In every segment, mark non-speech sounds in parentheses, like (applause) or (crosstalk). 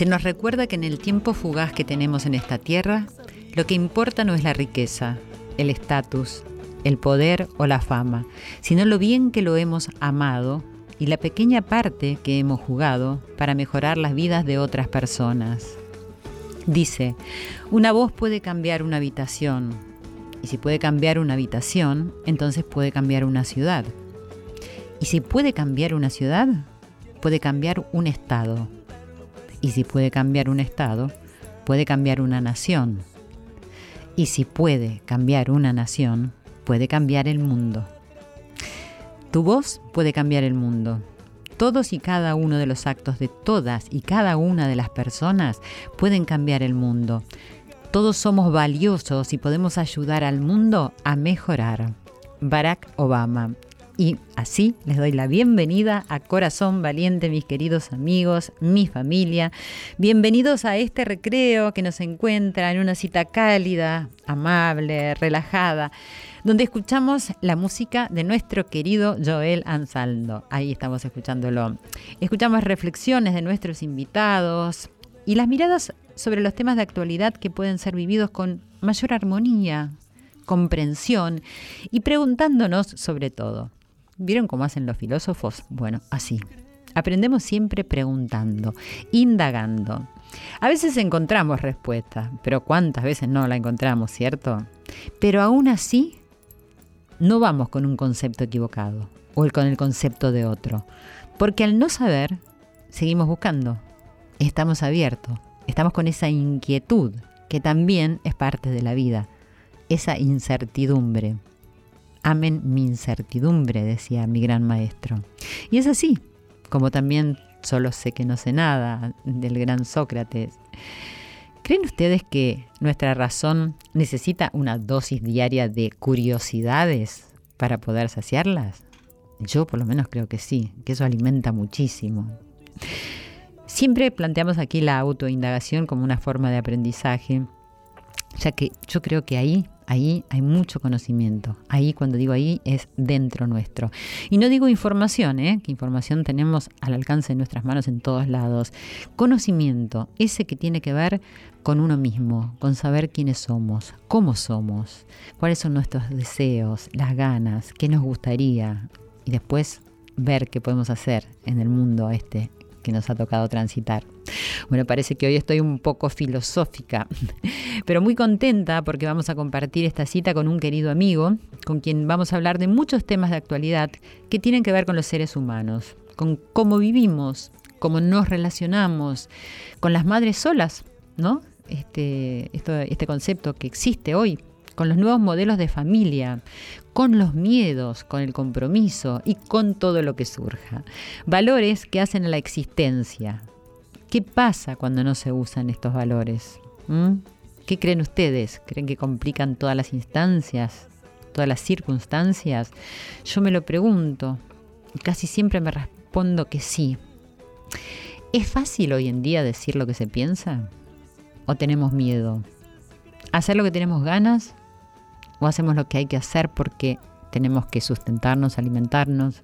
se nos recuerda que en el tiempo fugaz que tenemos en esta tierra, lo que importa no es la riqueza, el estatus, el poder o la fama, sino lo bien que lo hemos amado y la pequeña parte que hemos jugado para mejorar las vidas de otras personas. Dice, una voz puede cambiar una habitación, y si puede cambiar una habitación, entonces puede cambiar una ciudad. Y si puede cambiar una ciudad, puede cambiar un estado. Y si puede cambiar un estado, puede cambiar una nación. Y si puede cambiar una nación, puede cambiar el mundo. Tu voz puede cambiar el mundo. Todos y cada uno de los actos de todas y cada una de las personas pueden cambiar el mundo. Todos somos valiosos y podemos ayudar al mundo a mejorar. Barack Obama. Y así les doy la bienvenida a Corazón Valiente, mis queridos amigos, mi familia. Bienvenidos a este recreo que nos encuentra en una cita cálida, amable, relajada, donde escuchamos la música de nuestro querido Joel Ansaldo. Ahí estamos escuchándolo. Escuchamos reflexiones de nuestros invitados y las miradas sobre los temas de actualidad que pueden ser vividos con mayor armonía, comprensión y preguntándonos sobre todo. ¿Vieron cómo hacen los filósofos? Bueno, así. Aprendemos siempre preguntando, indagando. A veces encontramos respuesta, pero ¿cuántas veces no la encontramos, cierto? Pero aún así, no vamos con un concepto equivocado o con el concepto de otro, porque al no saber, seguimos buscando, estamos abiertos, estamos con esa inquietud que también es parte de la vida, esa incertidumbre. Amen mi incertidumbre, decía mi gran maestro. Y es así, como también solo sé que no sé nada del gran Sócrates. ¿Creen ustedes que nuestra razón necesita una dosis diaria de curiosidades para poder saciarlas? Yo por lo menos creo que sí, que eso alimenta muchísimo. Siempre planteamos aquí la autoindagación como una forma de aprendizaje, ya que yo creo que ahí Ahí hay mucho conocimiento. Ahí, cuando digo ahí, es dentro nuestro. Y no digo información, ¿eh? que información tenemos al alcance de nuestras manos en todos lados. Conocimiento, ese que tiene que ver con uno mismo, con saber quiénes somos, cómo somos, cuáles son nuestros deseos, las ganas, qué nos gustaría. Y después ver qué podemos hacer en el mundo este que nos ha tocado transitar. Bueno, parece que hoy estoy un poco filosófica, (laughs) pero muy contenta porque vamos a compartir esta cita con un querido amigo, con quien vamos a hablar de muchos temas de actualidad que tienen que ver con los seres humanos, con cómo vivimos, cómo nos relacionamos, con las madres solas, ¿no? Este, este concepto que existe hoy con los nuevos modelos de familia, con los miedos, con el compromiso y con todo lo que surja. Valores que hacen a la existencia. ¿Qué pasa cuando no se usan estos valores? ¿Mm? ¿Qué creen ustedes? ¿Creen que complican todas las instancias, todas las circunstancias? Yo me lo pregunto y casi siempre me respondo que sí. ¿Es fácil hoy en día decir lo que se piensa? ¿O tenemos miedo? ¿Hacer lo que tenemos ganas? O hacemos lo que hay que hacer porque tenemos que sustentarnos, alimentarnos,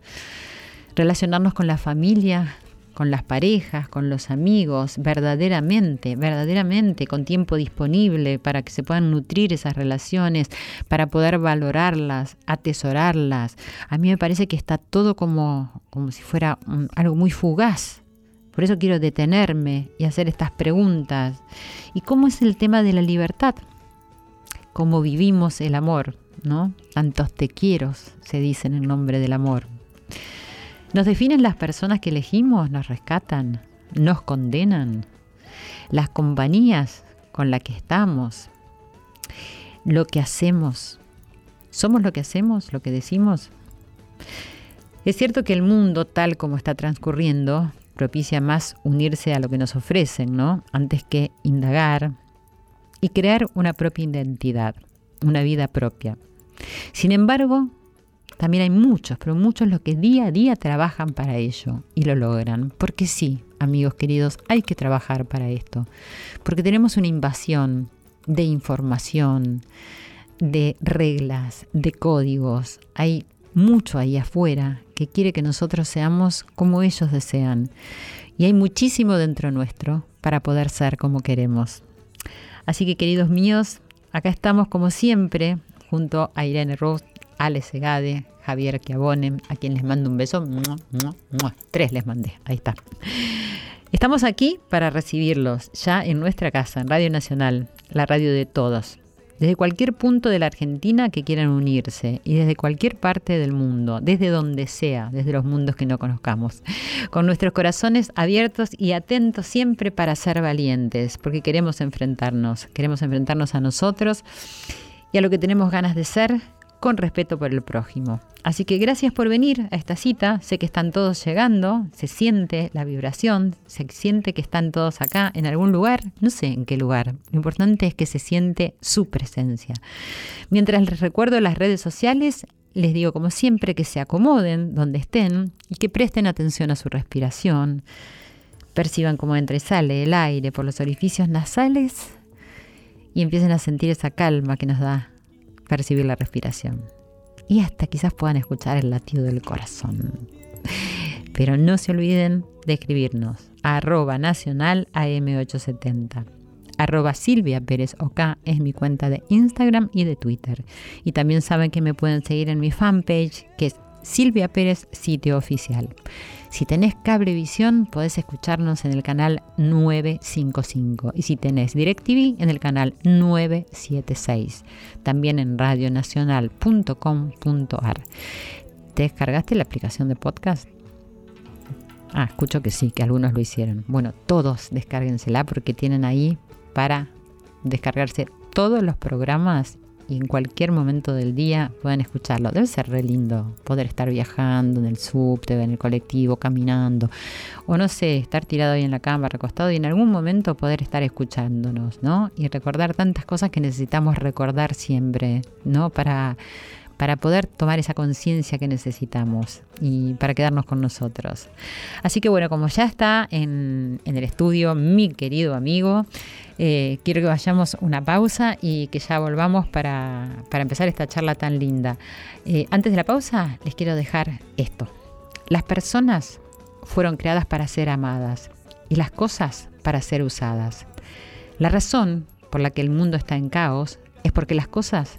relacionarnos con la familia, con las parejas, con los amigos, verdaderamente, verdaderamente, con tiempo disponible para que se puedan nutrir esas relaciones, para poder valorarlas, atesorarlas. A mí me parece que está todo como, como si fuera algo muy fugaz. Por eso quiero detenerme y hacer estas preguntas. ¿Y cómo es el tema de la libertad? Cómo vivimos el amor, ¿no? Tantos te quiero se dicen en nombre del amor. ¿Nos definen las personas que elegimos? ¿Nos rescatan? ¿Nos condenan? ¿Las compañías con las que estamos? ¿Lo que hacemos? ¿Somos lo que hacemos? ¿Lo que decimos? Es cierto que el mundo tal como está transcurriendo propicia más unirse a lo que nos ofrecen, ¿no? Antes que indagar y crear una propia identidad, una vida propia. Sin embargo, también hay muchos, pero muchos los que día a día trabajan para ello y lo logran. Porque sí, amigos queridos, hay que trabajar para esto. Porque tenemos una invasión de información, de reglas, de códigos. Hay mucho ahí afuera que quiere que nosotros seamos como ellos desean. Y hay muchísimo dentro nuestro para poder ser como queremos. Así que queridos míos, acá estamos como siempre junto a Irene Ross, Ale Segade, Javier Chiabone, a quien les mando un beso. Tres les mandé, ahí está. Estamos aquí para recibirlos ya en nuestra casa, en Radio Nacional, la radio de todos desde cualquier punto de la Argentina que quieran unirse y desde cualquier parte del mundo, desde donde sea, desde los mundos que no conozcamos, (laughs) con nuestros corazones abiertos y atentos siempre para ser valientes, porque queremos enfrentarnos, queremos enfrentarnos a nosotros y a lo que tenemos ganas de ser con respeto por el prójimo. Así que gracias por venir a esta cita. Sé que están todos llegando, se siente la vibración, se siente que están todos acá en algún lugar, no sé en qué lugar. Lo importante es que se siente su presencia. Mientras les recuerdo las redes sociales, les digo como siempre que se acomoden donde estén y que presten atención a su respiración. Perciban cómo entra el aire por los orificios nasales y empiecen a sentir esa calma que nos da percibir la respiración. Y hasta quizás puedan escuchar el latido del corazón. Pero no se olviden de escribirnos a arroba nacional AM870. Arroba Silvia Pérez OK es mi cuenta de Instagram y de Twitter. Y también saben que me pueden seguir en mi fanpage que es Silvia Pérez Sitio Oficial. Si tenés cablevisión, podés escucharnos en el canal 955 y si tenés DirecTV en el canal 976, también en radionacional.com.ar. ¿Te descargaste la aplicación de podcast? Ah, escucho que sí, que algunos lo hicieron. Bueno, todos descárguensela porque tienen ahí para descargarse todos los programas y en cualquier momento del día pueden escucharlo. Debe ser re lindo poder estar viajando en el subte, en el colectivo, caminando, o no sé, estar tirado ahí en la cama, recostado y en algún momento poder estar escuchándonos, ¿no? Y recordar tantas cosas que necesitamos recordar siempre, ¿no? Para para poder tomar esa conciencia que necesitamos y para quedarnos con nosotros. Así que bueno, como ya está en, el estudio mi querido amigo, eh, quiero que vayamos una pausa y que ya volvamos para, empezar esta charla tan linda. Eh, antes de la pausa, les quiero dejar esto. Las personas fueron creadas para ser amadas y las cosas para ser usadas. La razón por la que el mundo está en caos es porque las cosas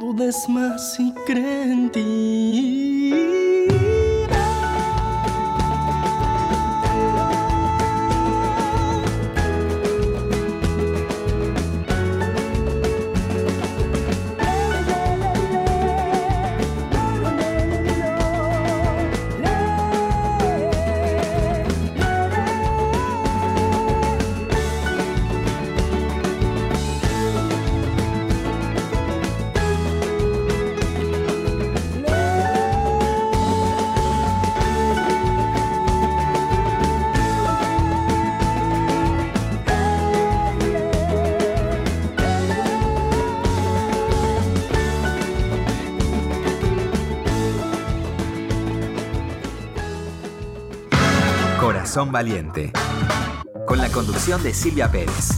Dudes más y cree en ti. Son Valiente, con la conducción de Silvia Pérez.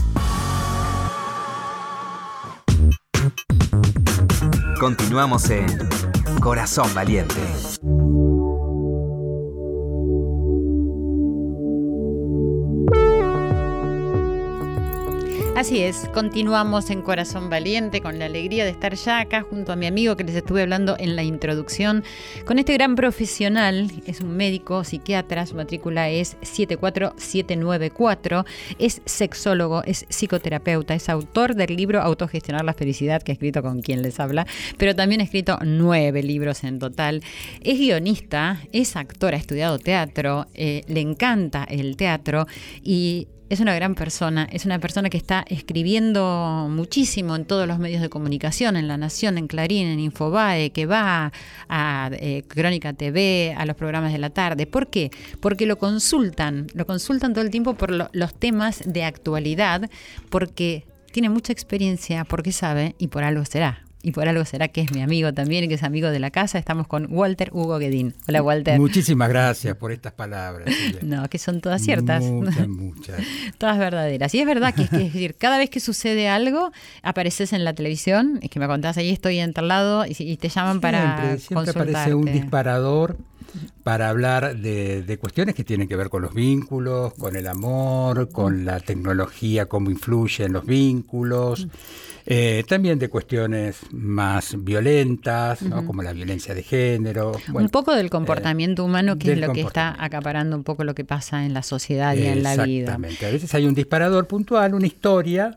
Continuamos en Corazón Valiente. Así es, continuamos en Corazón Valiente con la alegría de estar ya acá junto a mi amigo que les estuve hablando en la introducción, con este gran profesional, es un médico psiquiatra, su matrícula es 74794, es sexólogo, es psicoterapeuta, es autor del libro Autogestionar la Felicidad, que ha escrito con quien les habla, pero también ha escrito nueve libros en total, es guionista, es actor, ha estudiado teatro, eh, le encanta el teatro y es una gran persona, es una persona que está escribiendo muchísimo en todos los medios de comunicación, en La Nación, en Clarín, en Infobae, que va a eh, Crónica TV, a los programas de la tarde. ¿Por qué? Porque lo consultan, lo consultan todo el tiempo por los temas de actualidad, porque tiene mucha experiencia, porque sabe y por algo será y por algo será que es mi amigo también, que es amigo de la casa. Estamos con Walter Hugo Guedín. Hola, Walter. Muchísimas gracias por estas palabras. (laughs) no, que son todas ciertas. Muchas, (laughs) muchas. todas verdaderas. Y es verdad que es, que, es decir, cada vez que sucede algo, apareces en la televisión, es que me contás, ahí estoy en tal lado, y, te llaman para siempre aparece un disparador para hablar de, de, cuestiones que tienen que ver con los vínculos, con el amor, con la tecnología, cómo influye en los vínculos. Eh, también de cuestiones más violentas, como la violencia de género. un poco del comportamiento humano, que es lo que está acaparando un poco lo que pasa en la sociedad y en la vida. Exactamente. A veces hay un disparador puntual, una historia,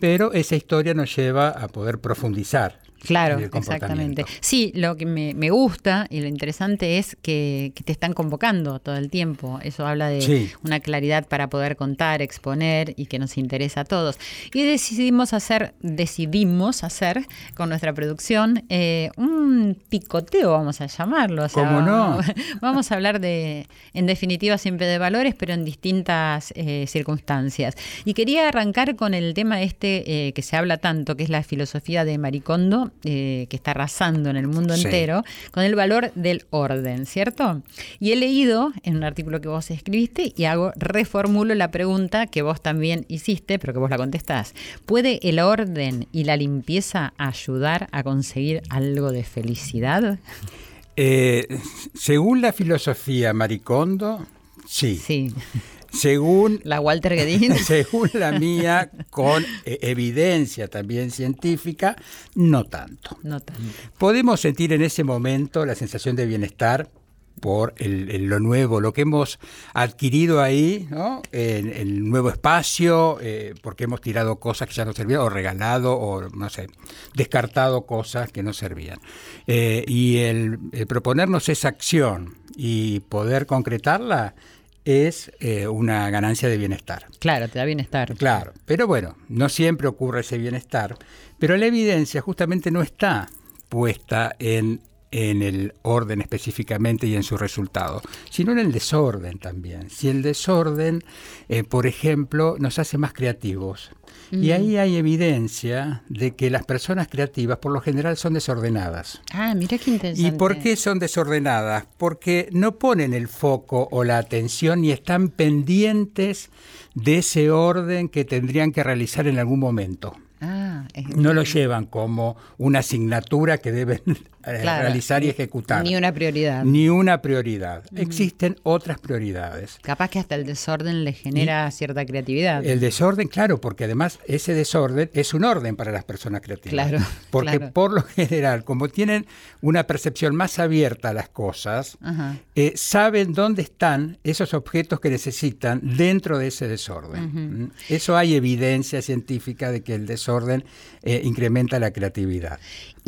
pero esa historia nos lleva a poder profundizar Claro, exactamente. Sí, lo que me, gusta y lo interesante es que, te están convocando todo el tiempo. Eso habla de una claridad para poder contar, exponer y que nos interesa a todos. Y decidimos hacer, decidimos hacer con nuestra producción eh, un picoteo, vamos a llamarlo. ¿Cómo no? (laughs) Vamos a hablar de, en definitiva, siempre de valores, pero en distintas eh, circunstancias. Y quería arrancar con el tema este eh, que se habla tanto, que es la filosofía de Maricondo eh, que está arrasando en el mundo entero, con el valor del orden, ¿cierto? Y he leído en un artículo que vos escribiste y hago, reformulo la pregunta que vos también hiciste, pero que vos la contestás. ¿Puede el orden y la limpieza ayudar a conseguir algo de felicidad? Eh, según la filosofía Maricondo, sí. Sí. Según la Walter Guedin. (laughs) Según la mía, con eh, evidencia también científica, no tanto. No tanto. Podemos sentir en ese momento la sensación de bienestar por lo nuevo, lo que hemos adquirido ahí, ¿no? en, el nuevo espacio, eh, porque hemos tirado cosas que ya no servían, o regalado, o no sé, descartado cosas que no servían. Eh, y el proponernos esa acción y poder concretarla, es eh, una ganancia de bienestar. Claro, te da bienestar. Claro, pero bueno, no siempre ocurre ese bienestar, pero la evidencia justamente no está puesta en, en el orden específicamente y en su resultado, sino en el desorden también. Si el desorden, eh, por ejemplo, nos hace más creativos, y ahí hay evidencia de que las personas creativas por lo general son desordenadas. Ah, mira qué interesante. ¿Y por qué son desordenadas? Porque no ponen el foco o la atención y están pendientes de ese orden que tendrían que realizar en algún momento. Ah, no lo llevan como una asignatura que deben eh, realizar y ejecutar. Ni una prioridad. Ni una prioridad. Existen otras prioridades. Capaz que hasta el desorden le genera cierta creatividad. El desorden, claro, porque además ese desorden es un orden para las personas creativas. Claro. (laughs) Porque por lo general, como tienen una percepción más abierta a las cosas, eh, saben dónde están esos objetos que necesitan dentro de ese desorden. ¿Mm? Eso hay evidencia científica de que el desorden orden eh, incrementa la creatividad.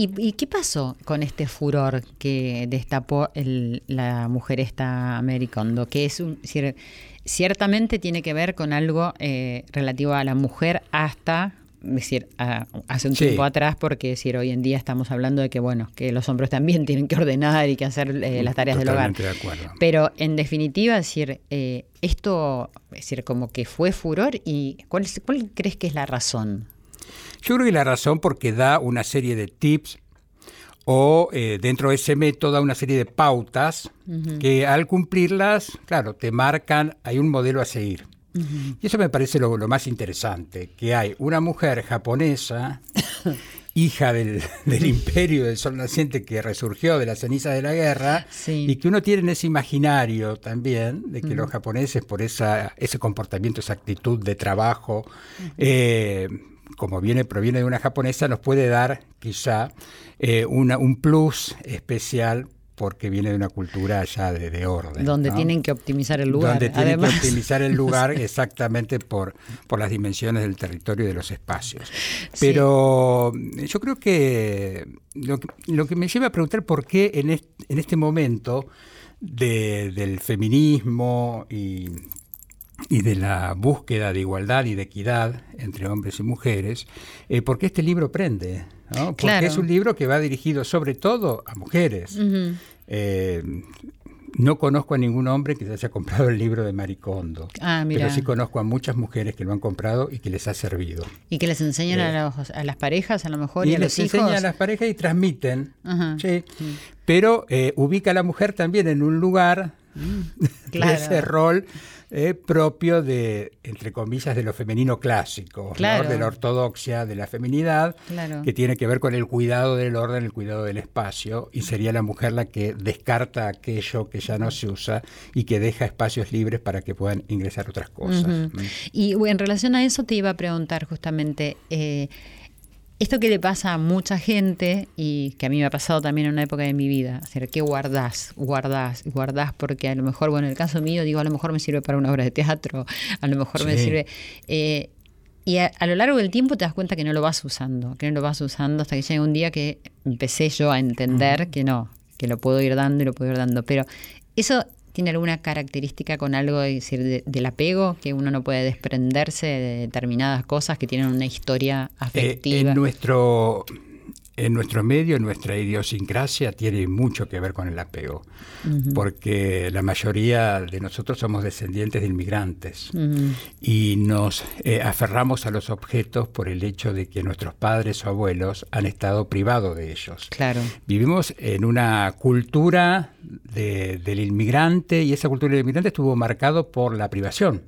¿Y, qué pasó con este furor que destapó la mujer esta Americondo? Que es un, ciertamente tiene que ver con algo eh, relativo a la mujer hasta decir, hace un tiempo atrás, porque decir, hoy en día estamos hablando de que, bueno, que los hombres también tienen que ordenar y que hacer eh, las tareas del hogar. Pero en definitiva, decir, esto, es decir, como que fue furor y ¿cuál, ¿cuál crees que es la razón? Yo creo que la razón porque da una serie de tips o eh, dentro de ese método da una serie de pautas que al cumplirlas, claro, te marcan, hay un modelo a seguir. Y eso me parece lo, más interesante, que hay una mujer japonesa (laughs) hija del, del, imperio del sol naciente que resurgió de las cenizas de la guerra Sí. y que uno tiene en ese imaginario también de que los japoneses por esa, ese comportamiento, esa actitud de trabajo, eh, como viene, proviene de una japonesa, nos puede dar quizá eh, una, un plus especial porque viene de una cultura ya de, de orden. Donde ¿no? tienen que optimizar el lugar. Donde tienen Además, que optimizar el (laughs) lugar exactamente por, por las dimensiones del territorio y de los espacios. Pero yo creo que lo, que lo que me lleva a preguntar por qué en este, en este momento de- del feminismo y, y de la búsqueda de igualdad y de equidad entre hombres y mujeres, eh, ¿por qué este libro prende? ¿no? Porque Claro. es un libro que va dirigido sobre todo a mujeres. Eh, no conozco a ningún hombre que se haya comprado el libro de Maricondo, Ah, pero sí conozco a muchas mujeres que lo han comprado y que les ha servido. Y que les enseñan Eh. a, los- a las parejas, a lo mejor, y, Y a les los hijos. enseñan a las parejas y transmiten. Sí. Pero eh, ubica a la mujer también en un lugar (laughs) claro. de ese rol eh, propio de, entre comillas, de lo femenino clásico, de la ortodoxia, de la feminidad, Claro. que tiene que ver con el cuidado del orden, el cuidado del espacio, y sería la mujer la que descarta aquello que ya no se usa y que deja espacios libres para que puedan ingresar otras cosas. Mm. Y en relación a eso te iba a preguntar justamente, eh, esto que le pasa a mucha gente y que a mí me ha pasado también en una época de mi vida, o sea, ¿qué guardás? Guardás, guardás porque a lo mejor, bueno, en el caso mío digo, a lo mejor me sirve para una obra de teatro, a lo mejor me sirve... eh, y a, a lo largo del tiempo te das cuenta que no lo vas usando, que no lo vas usando hasta que llega un día que empecé yo a entender que no, que lo puedo ir dando y lo puedo ir dando. Pero eso tiene alguna característica con algo es decir, de- del apego, que uno no puede desprenderse de determinadas cosas que tienen una historia Eh, afectiva. en, nuestro, en nuestro medio, en nuestra idiosincrasia, tiene mucho que ver con el apego, porque la mayoría de nosotros somos descendientes de inmigrantes y nos eh, aferramos a los objetos por el hecho de que nuestros padres o abuelos han estado privados de ellos. Claro. Vivimos en una cultura de- del inmigrante y esa cultura del inmigrante estuvo marcado por la privación.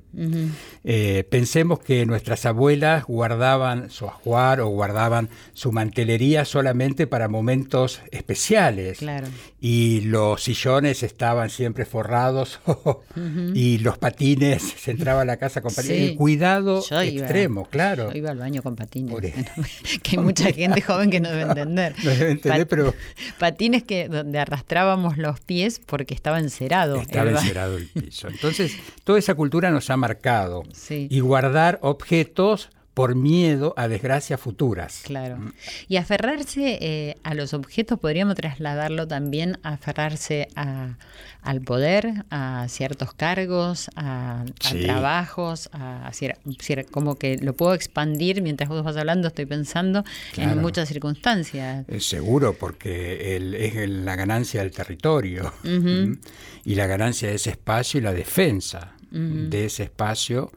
Eh, pensemos que nuestras abuelas guardaban su ajuar o guardaban su mantelería solamente para momentos especiales. Claro. Y los sillones estaban siempre forrados (laughs) y los patines se entraba a la casa con patines. Sí. El cuidado Yo iba- extremo, claro. Yo iba al baño con patines. Por (laughs) que hay mucha gente joven que no debe (laughs) entender. No debe entender, pero- Patines que donde arrastrábamos los pies porque estaba encerado. Estaba el encerado el piso. Entonces, toda esa cultura nos ha marcado. Sí. Y guardar objetos por miedo a desgracias futuras. Claro. Y aferrarse eh, a los objetos, podríamos trasladarlo también a aferrarse a, al poder, a ciertos cargos, a, a Sí. trabajos, a, a cier- cier- como que lo puedo expandir mientras vos vas hablando, estoy pensando Claro. en muchas circunstancias. Es seguro, porque el- es el- la ganancia del territorio y la ganancia de ese espacio y la defensa de ese espacio.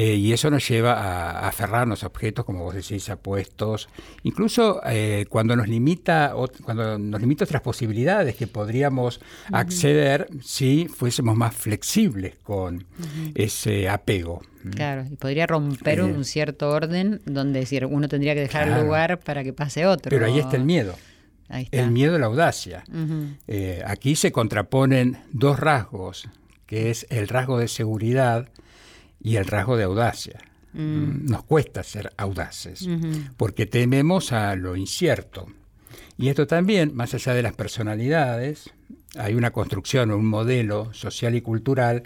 Eh, y eso nos lleva a, a aferrarnos a objetos, como vos decís, a puestos, incluso eh, cuando nos limita cuando nos limita otras posibilidades que podríamos acceder si fuésemos más flexibles con ese apego. ¿m? Claro, y podría romper Eh. un cierto orden donde decir, uno tendría que dejar Claro. lugar para que pase otro. Pero ahí está el miedo. Ahí está. El miedo a la audacia. Eh, aquí se contraponen dos rasgos, que es el rasgo de seguridad y el rasgo de audacia. Mm, Nos cuesta ser audaces, porque tememos a lo incierto. Y esto también, más allá de las personalidades, hay una construcción, un modelo social y cultural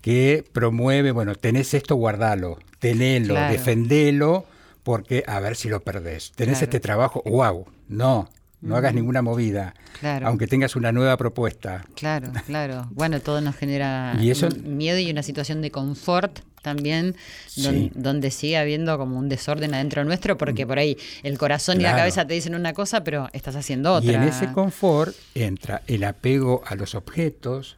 que promueve, bueno, tenés esto, guardalo, tenelo, Claro. defendelo, porque a ver si lo perdés. Tenés Claro. este trabajo, wow, no, no hagas ninguna movida, Claro. aunque tengas una nueva propuesta. Claro, claro. Bueno, todo nos genera Y eso- un miedo y una situación de confort también, don- Sí. donde sigue habiendo como un desorden adentro nuestro, porque por ahí el corazón y la cabeza te dicen una cosa, pero estás haciendo otra. Y en ese confort entra el apego a los objetos,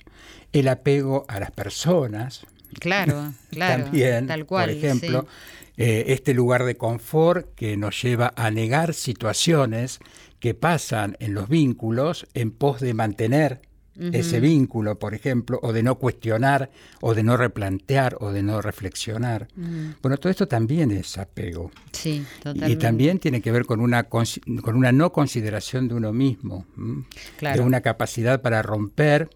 el apego a las personas, Claro, (laughs) claro. también, tal cual. por ejemplo, sí. Eh, este lugar de confort que nos lleva a negar situaciones que pasan en los vínculos en pos de mantener ese vínculo, por ejemplo, o de no cuestionar, o de no replantear, o de no reflexionar. Bueno, todo esto también es apego. Sí, totalmente. Y también tiene que ver con una, con una no consideración de uno mismo, de una capacidad para romper,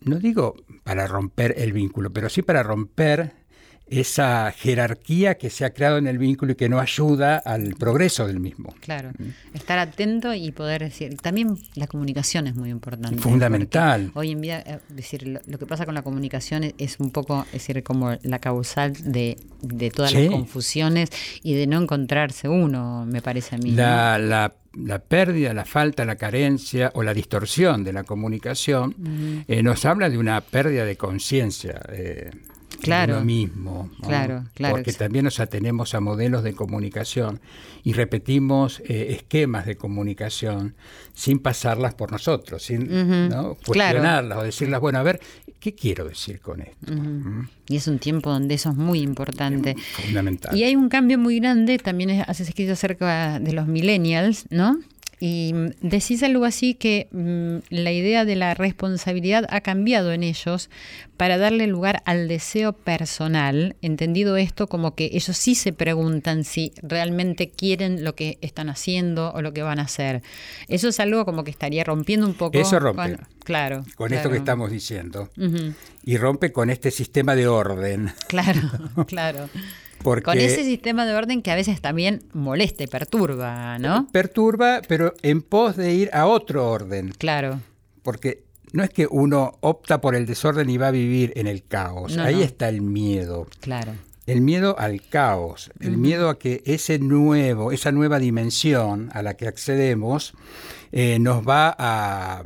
no digo para romper el vínculo, pero sí para romper esa jerarquía que se ha creado en el vínculo y que no ayuda al progreso del mismo. Claro, mm. estar atento y poder decir, también la comunicación es muy importante. Fundamental. Hoy en día, eh, decir, lo, que pasa con la comunicación es, un poco, es decir, como la causal de, todas las confusiones y de no encontrarse uno, me parece a mí. La, la, la pérdida, la falta, la carencia o la distorsión de la comunicación eh, nos habla de una pérdida de conciencia. Eh, claro, mismo. Claro, claro. Porque también nos atenemos a modelos de comunicación y repetimos eh, esquemas de comunicación sin pasarlas por nosotros, sin cuestionarlas o decirlas, bueno, a ver, ¿qué quiero decir con esto? ¿Mm? Y es un tiempo donde eso es muy importante. fundamental. Y hay un cambio muy grande, también has escrito acerca de los millennials, ¿no? Y decís algo así que mm, la idea de la responsabilidad ha cambiado en ellos para darle lugar al deseo personal, entendido esto como que ellos sí se preguntan si realmente quieren lo que están haciendo o lo que van a hacer. Eso es algo como que estaría rompiendo un poco. Eso rompe. Con, claro. Con esto que estamos diciendo. Y rompe con este sistema de orden. Claro, (laughs) claro. Con ese sistema de orden que a veces también molesta y perturba, ¿no? Perturba, pero en pos de ir a otro orden. Claro. Porque no es que uno opta por el desorden y va a vivir en el caos. Ahí está el miedo. Claro. El miedo al caos, el miedo a que ese nuevo, esa nueva dimensión a la que accedemos eh, nos va a,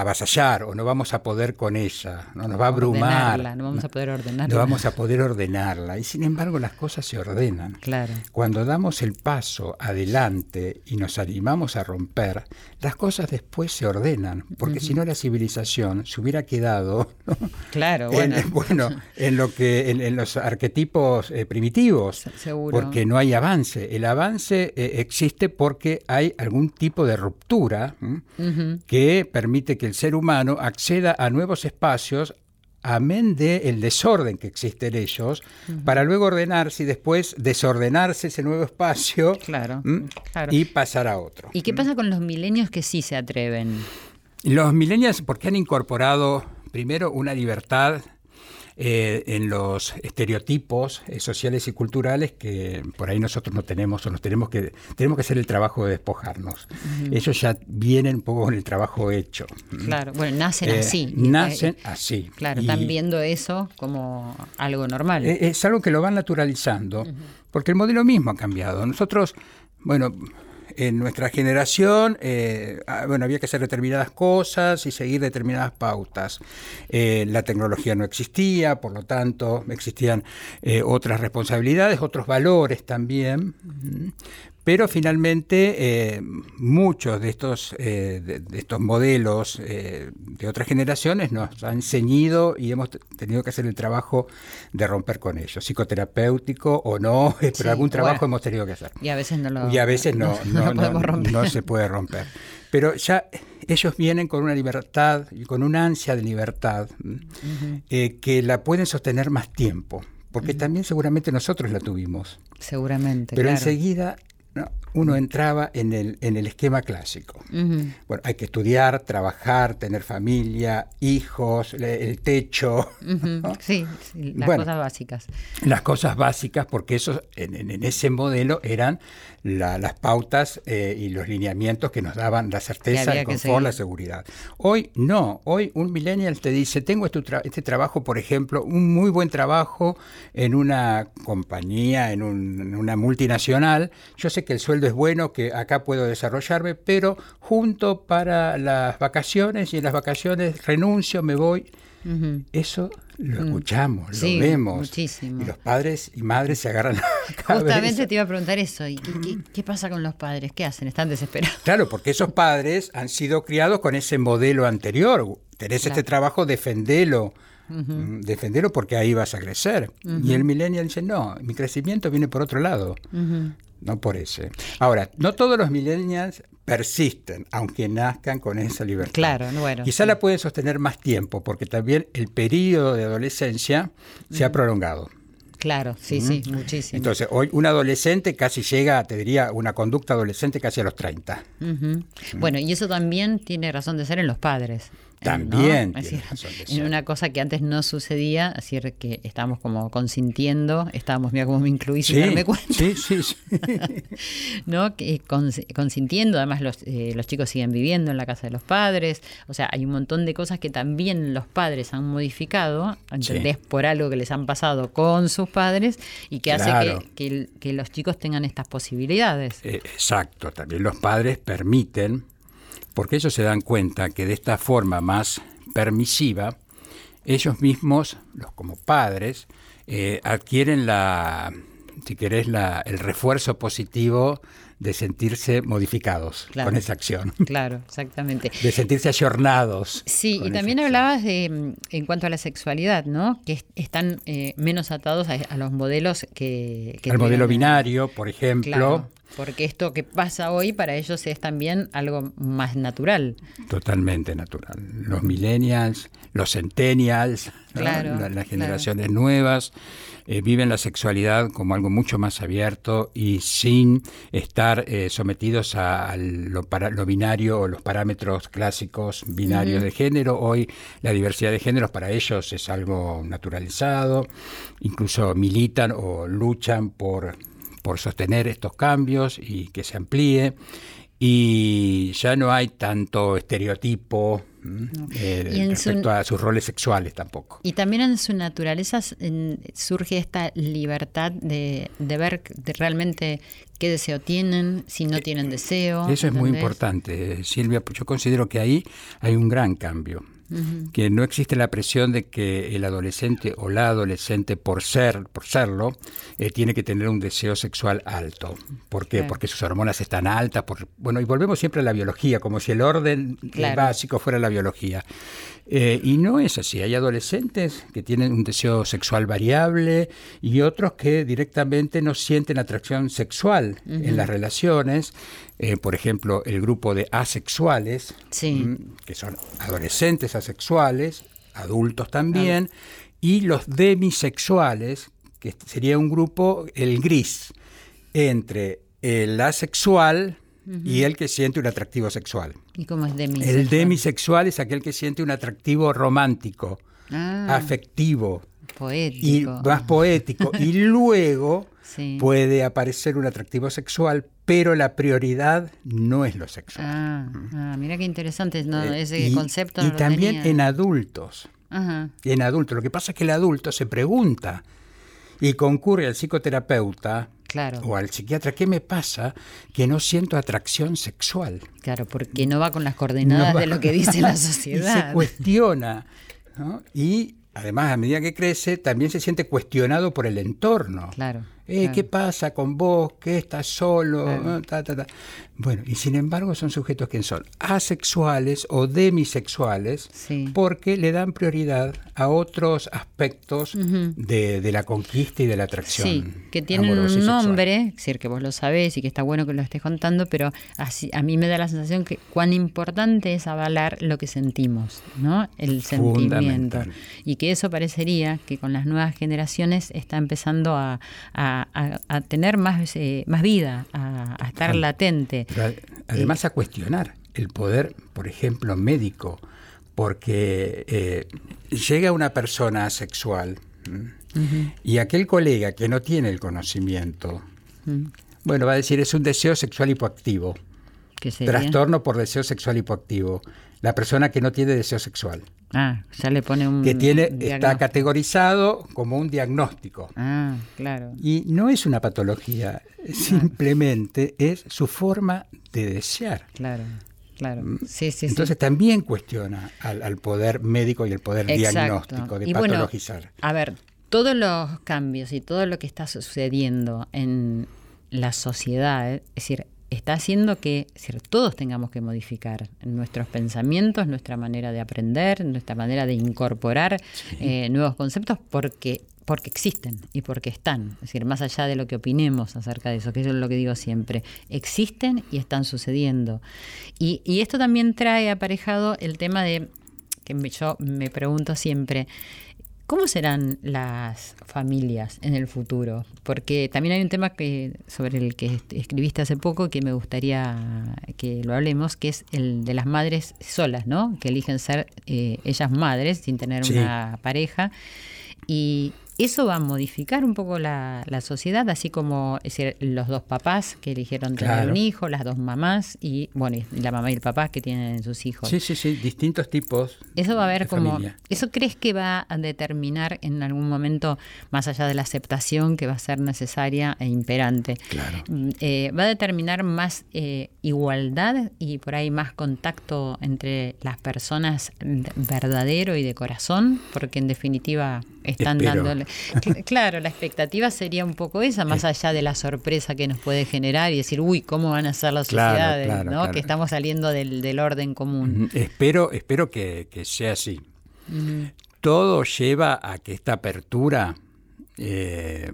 avasallar o no vamos a poder con ella, no nos va a abrumar. no vamos a poder ordenarla. No vamos a poder ordenarla. Y sin embargo las cosas se ordenan. Claro. Cuando damos el paso adelante y nos animamos a romper, las cosas después se ordenan, porque si no la civilización se hubiera quedado claro, bueno. En, (laughs) bueno, en lo que en, los arquetipos eh, primitivos, Seguro. porque no hay avance. El avance eh, existe porque hay algún tipo de ruptura que permite que el ser humano acceda a nuevos espacios amén de el desorden que existe en ellos, para luego ordenarse y después desordenarse ese nuevo espacio claro, y pasar a otro. ¿Y qué pasa con los milenios que sí se atreven? Los milenios porque han incorporado primero una libertad eh, en los estereotipos eh, sociales y culturales que por ahí nosotros no tenemos o nos tenemos que tenemos que hacer el trabajo de despojarnos. Ellos ya vienen un poco con el trabajo hecho. Claro, bueno, nacen eh, así. Nacen así. Claro, están viendo eso como algo normal. Es algo que lo van naturalizando, porque el modelo mismo ha cambiado. Nosotros, bueno, en nuestra generación, eh, ah, bueno, había que hacer determinadas cosas y seguir determinadas pautas. Eh, la tecnología no existía, por lo tanto, existían eh, otras responsabilidades, otros valores también. Pero finalmente eh, muchos de estos, eh, de, estos modelos eh, de otras generaciones nos han ceñido y hemos tenido que hacer el trabajo de romper con ellos, psicoterapéutico o no, (laughs) pero algún trabajo hemos tenido que hacer. Y a veces no lo Y a veces no, (laughs) no, se puede romper. Pero ya ellos vienen con una libertad y con una ansia de libertad que la pueden sostener más tiempo porque también seguramente nosotros la tuvimos. Seguramente. Pero enseguida uno entraba en el, en el esquema clásico. Bueno, hay que estudiar, trabajar, tener familia, hijos, el techo. Sí, las cosas básicas. Las cosas básicas, porque eso, en, en ese modelo eran las pautas eh, y los lineamientos que nos daban la certeza, el confort, la seguridad. Hoy no, hoy un millennial te dice, tengo este, este, trabajo, por ejemplo, un muy buen trabajo en una compañía, en, en una multinacional, yo sé que el sueldo es bueno, que acá puedo desarrollarme, pero junto para las vacaciones y en las vacaciones renuncio, me voy. Eso lo mm. escuchamos, lo vemos. Muchísimo. Y los padres y madres se agarran a (laughs) Justamente te iba a preguntar eso. ¿Y qué, pasa con los padres? ¿Qué hacen? ¿Están desesperados? Claro, porque esos padres han sido criados con ese modelo anterior. Tenés este trabajo, defendelo. Mm, defendelo porque ahí vas a crecer. Y el millennial dice, no, mi crecimiento viene por otro lado. No por ese. Ahora, no todos los millennials persisten, aunque nazcan con esa libertad. Claro, bueno. Quizá la pueden sostener más tiempo, porque también el periodo de adolescencia se ha prolongado. Claro, sí, sí, muchísimo. Entonces, hoy un adolescente casi llega, te diría, una conducta adolescente casi a los 30. Ujú. Bueno, y eso también tiene razón de ser en los padres. ¿No? También Es decir, en una cosa que antes no sucedía, es decir, que estábamos como consintiendo, estábamos, mira cómo me incluí sin darme cuenta. sí, sí, sí. (laughs) ¿no? Que cons- consintiendo, además los, eh, los chicos siguen viviendo en la casa de los padres, o sea, hay un montón de cosas que también los padres han modificado, ¿entendés? Por algo que les han pasado con sus padres y que Claro. hace que, que los chicos tengan estas posibilidades. Eh, exacto, también los padres permiten, porque ellos se dan cuenta que de esta forma más permisiva, ellos mismos, los como padres, eh, adquieren la, si querés, la, el refuerzo positivo de sentirse modificados Claro. con esa acción, Claro, exactamente. de sentirse ayornados. Sí, y también hablabas de, mm, en cuanto a la sexualidad, ¿no? Que es- están eh, menos atados a, a los modelos que... que Al modelo binario, por ejemplo. Claro, porque esto que pasa hoy para ellos es también algo más natural. Totalmente natural. Los millennials, los centennials, las generaciones nuevas eh, viven la sexualidad como algo mucho más abierto y sin estar eh, sometidos a, a lo, para- lo binario o los parámetros clásicos binarios de género. Hoy la diversidad de géneros para ellos es algo naturalizado, incluso militan o luchan por por sostener estos cambios y que se amplíe. Y ya no hay tanto estereotipo eh, su- respecto a sus roles sexuales tampoco. Y también en su naturaleza en- surge esta libertad de, de ver de realmente qué deseo tienen, si no tienen deseo. Eh, Eso es muy importante, eh, Silvia. Yo considero que ahí hay un gran cambio. Que no existe la presión de que el adolescente o la adolescente, por ser, por serlo, eh, tiene que tener un deseo sexual alto. ¿Por qué? Claro. Porque sus hormonas están altas. Por, bueno, y volvemos siempre a la biología, como si el orden Claro. básico fuera la biología. Eh, y no es así. Hay adolescentes que tienen un deseo sexual variable y otros que directamente no sienten atracción sexual en las relaciones. Eh, por ejemplo, el grupo de asexuales, Sí. mm, que son adolescentes asexuales, adultos también, y los demisexuales, que sería un grupo, el gris, entre el asexual y el que siente un atractivo sexual. ¿Y cómo es demisexual? El demisexual es aquel que siente un atractivo romántico, Ah, afectivo y poético. más poético. y (laughs) luego Sí. puede aparecer un atractivo sexual, pero la prioridad no es lo sexual. Ah, ah, mira qué interesante, no, Eh, ese y, concepto y no también tenía. en adultos. Ajá, En adultos. Lo que pasa es que el adulto se pregunta y concurre al psicoterapeuta claro, o al psiquiatra, ¿qué me pasa que no siento atracción sexual? claro, porque no va con las coordenadas No de lo que dice la (laughs) y se sociedad. cuestiona. ¿no? Y además, a medida que crece, también se siente cuestionado por el entorno. Claro. Eh, claro. ¿Qué pasa con vos? ¿Qué estás solo? Claro. Ah, ta, ta, ta. Bueno, y sin embargo son sujetos que son asexuales o demisexuales Sí. porque le dan prioridad a otros aspectos de, de la conquista y de la atracción. Sí, que tienen un nombre, es decir, que vos lo sabés y que está bueno que lo estés contando, pero así, a mí me da la sensación que cuán importante es avalar lo que sentimos, ¿no? El sentimiento. Y que eso parecería que con las nuevas generaciones está empezando a, a- a- a tener más, eh, más vida, a, a estar Claro. latente. Además a cuestionar el poder, por ejemplo, médico, porque eh, llega una persona asexual y aquel colega que no tiene el conocimiento, bueno, va a decir es un deseo sexual hipoactivo, trastorno por deseo sexual hipoactivo, la persona que no tiene deseo sexual, Ah, ya le pone un que tiene está categorizado como un diagnóstico. Ah, claro. Y no es una patología, simplemente es su forma de desear. Claro, claro. Sí, sí, sí. Mm. Entonces también cuestiona al, al poder médico y el poder Exacto. diagnóstico de Y bueno, a ver, todos los cambios y todo lo que está sucediendo en la sociedad, es decir, está haciendo que todos tengamos que modificar nuestros pensamientos, nuestra manera de aprender, nuestra manera de incorporar eh, nuevos conceptos, porque porque existen y porque están. Es decir, más allá de lo que opinemos acerca de eso, que es lo que digo siempre, existen y están sucediendo. Y, y esto también trae aparejado el tema de, que yo me pregunto siempre, ¿Cómo serán las familias en el futuro? Porque también hay un tema que sobre el que escribiste hace poco que me gustaría que lo hablemos, que es el de las madres solas, ¿no? Que eligen ser eh, ellas madres sin tener una pareja. Y eso va a modificar un poco la, sociedad, así como decir, los dos papás que eligieron tener un hijo, las dos mamás y bueno, la mamá y el papá que tienen sus hijos. Sí, sí, sí, distintos tipos. Eso va a haber como, ¿eso crees que va a determinar en algún momento, más allá de la aceptación que va a ser necesaria e imperante, claro. Mm, eh, va a determinar más eh, igualdad y por ahí más contacto entre las personas verdadero y de corazón? Porque en definitiva están dándole. (laughs) Claro, la expectativa sería un poco esa, más allá de la sorpresa que nos puede generar y decir, uy, ¿cómo van a ser las sociedades? ¿no? Que estamos saliendo del, orden común. Espero, espero que, sea así. Todo lleva a que esta apertura eh,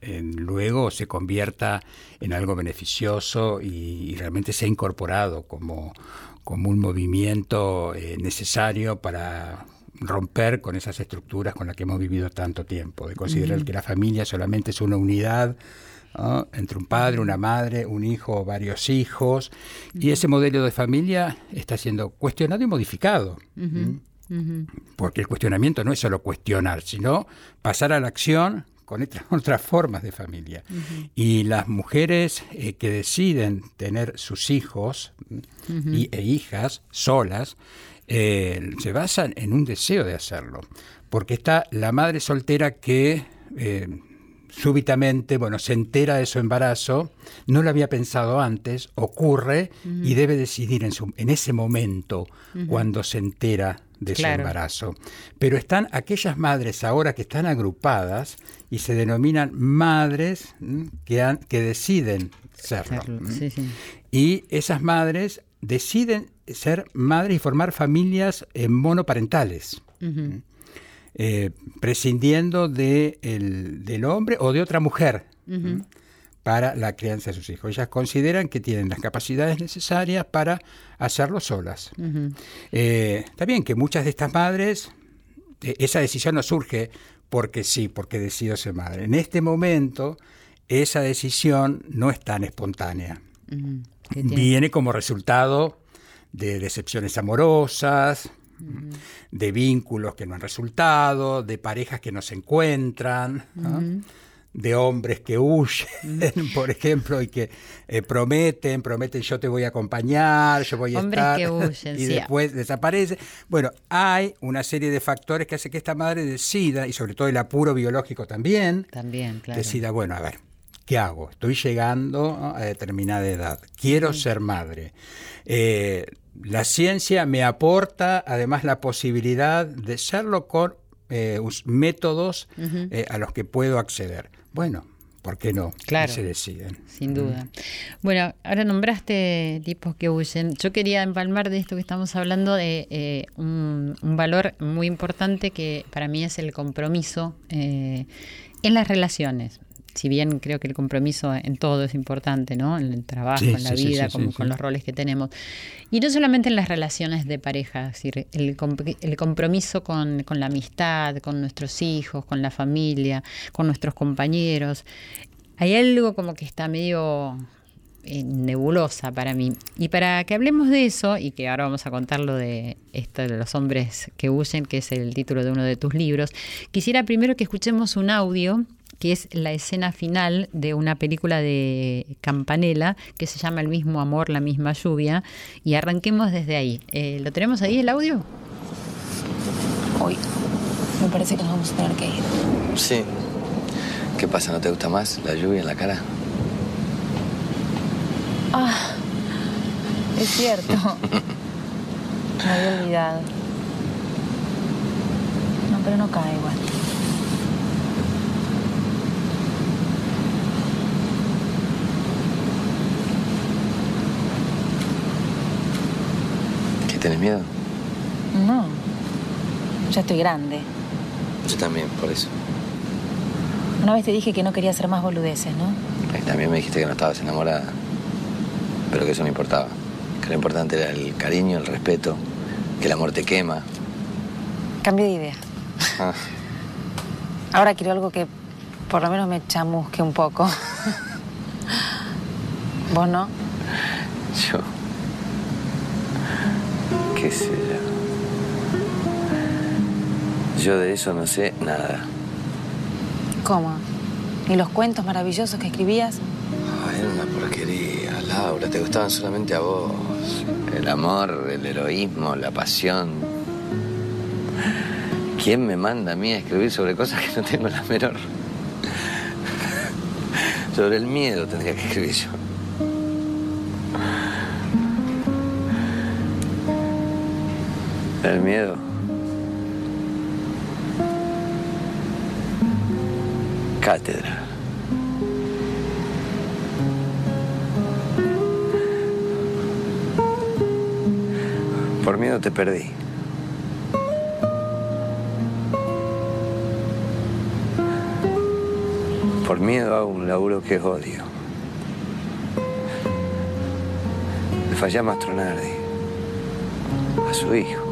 luego se convierta en algo beneficioso y, realmente sea incorporado como, como un movimiento eh, necesario para romper con esas estructuras con las que hemos vivido tanto tiempo, de considerar que la familia solamente es una unidad entre un padre, una madre, un hijo o varios hijos, y ese modelo de familia está siendo cuestionado y modificado. Porque el cuestionamiento no es solo cuestionar, sino pasar a la acción con (laughs) otras formas de familia. Y las mujeres eh, que deciden tener sus hijos e hijas solas, eh, se basan en un deseo de hacerlo. Porque está la madre soltera que eh, súbitamente, bueno, se entera de su embarazo, no lo había pensado antes, ocurre y debe decidir en, su, en ese momento cuando se entera de su embarazo. Pero están aquellas madres ahora que están agrupadas y se denominan madres que, han, que deciden serlo. Y esas madres deciden ser madres y formar familias eh, monoparentales, eh, prescindiendo de del hombre o de otra mujer para la crianza de sus hijos. Ellas consideran que tienen las capacidades necesarias para hacerlo solas. Eh, está bien que muchas de estas madres, esa decisión no surge porque sí, porque decido ser madre. En este momento, esa decisión no es tan espontánea. Viene como resultado de decepciones amorosas, de vínculos que no han resultado, de parejas que no se encuentran, de hombres que huyen, (laughs) por ejemplo, y que eh, prometen, prometen yo te voy a acompañar, yo voy a estar, que huyen, (laughs) y después desaparece. Bueno, hay una serie de factores que hace que esta madre decida, y sobre todo el apuro biológico también, también claro. decida, bueno, a ver, ¿qué hago? Estoy llegando a determinada edad, quiero ser madre. Eh, la ciencia me aporta además la posibilidad de serlo con eh, métodos eh, a los que puedo acceder. Bueno, ¿por qué no? Claro. se deciden. Sin duda. Bueno, ahora nombraste tipos que huyen. Yo quería empalmar de esto que estamos hablando de eh, un, valor muy importante que para mí es el compromiso en las relaciones si bien creo que el compromiso en todo es importante, ¿no? En el trabajo, en la vida, con los roles que tenemos. Y no solamente en las relaciones de pareja, es decir, el, compromiso con, la amistad, con nuestros hijos, con la familia, con nuestros compañeros. Hay algo como que está medio eh, nebulosa para mí. Y para que hablemos de eso, y que ahora vamos a contar lo de esto de los hombres que huyen, que es el título de uno de tus libros, quisiera primero que escuchemos un audio que es la escena final de una película de Campanella que se llama El mismo amor, la misma lluvia. Y arranquemos desde ahí. Eh, ¿Lo tenemos ahí el audio? Hoy me parece que nos vamos a tener que ir. Sí. ¿Qué pasa? ¿No te gusta más la lluvia en la cara? Ah, es cierto. (laughs) me había olvidado. No, pero no cae igual. ¿Tienes miedo? No. Ya estoy grande. Yo también, por eso. Una vez te dije que no quería hacer más boludeces, ¿no? Y también me dijiste que no estabas enamorada. Pero que eso no importaba. Que lo importante era el cariño, el respeto, que el amor te quema. Cambio de idea. Ah, Ahora quiero algo que por lo menos me chamusque un poco. (laughs) ¿Vos no? yo. ¿Qué sé yo? Yo de eso no sé nada. ¿Cómo? ¿Y los cuentos maravillosos que escribías? Ay, era una porquería, Laura. Te gustaban solamente a vos. El amor, el heroísmo, la pasión. ¿Quién me manda a mí a escribir sobre cosas que no tengo la menor? Sobre el miedo tendría que escribir yo. El miedo. Cátedra. Por miedo te perdí. Por miedo hago un laburo que odio. Le fallé a Mastronardi. A su hijo.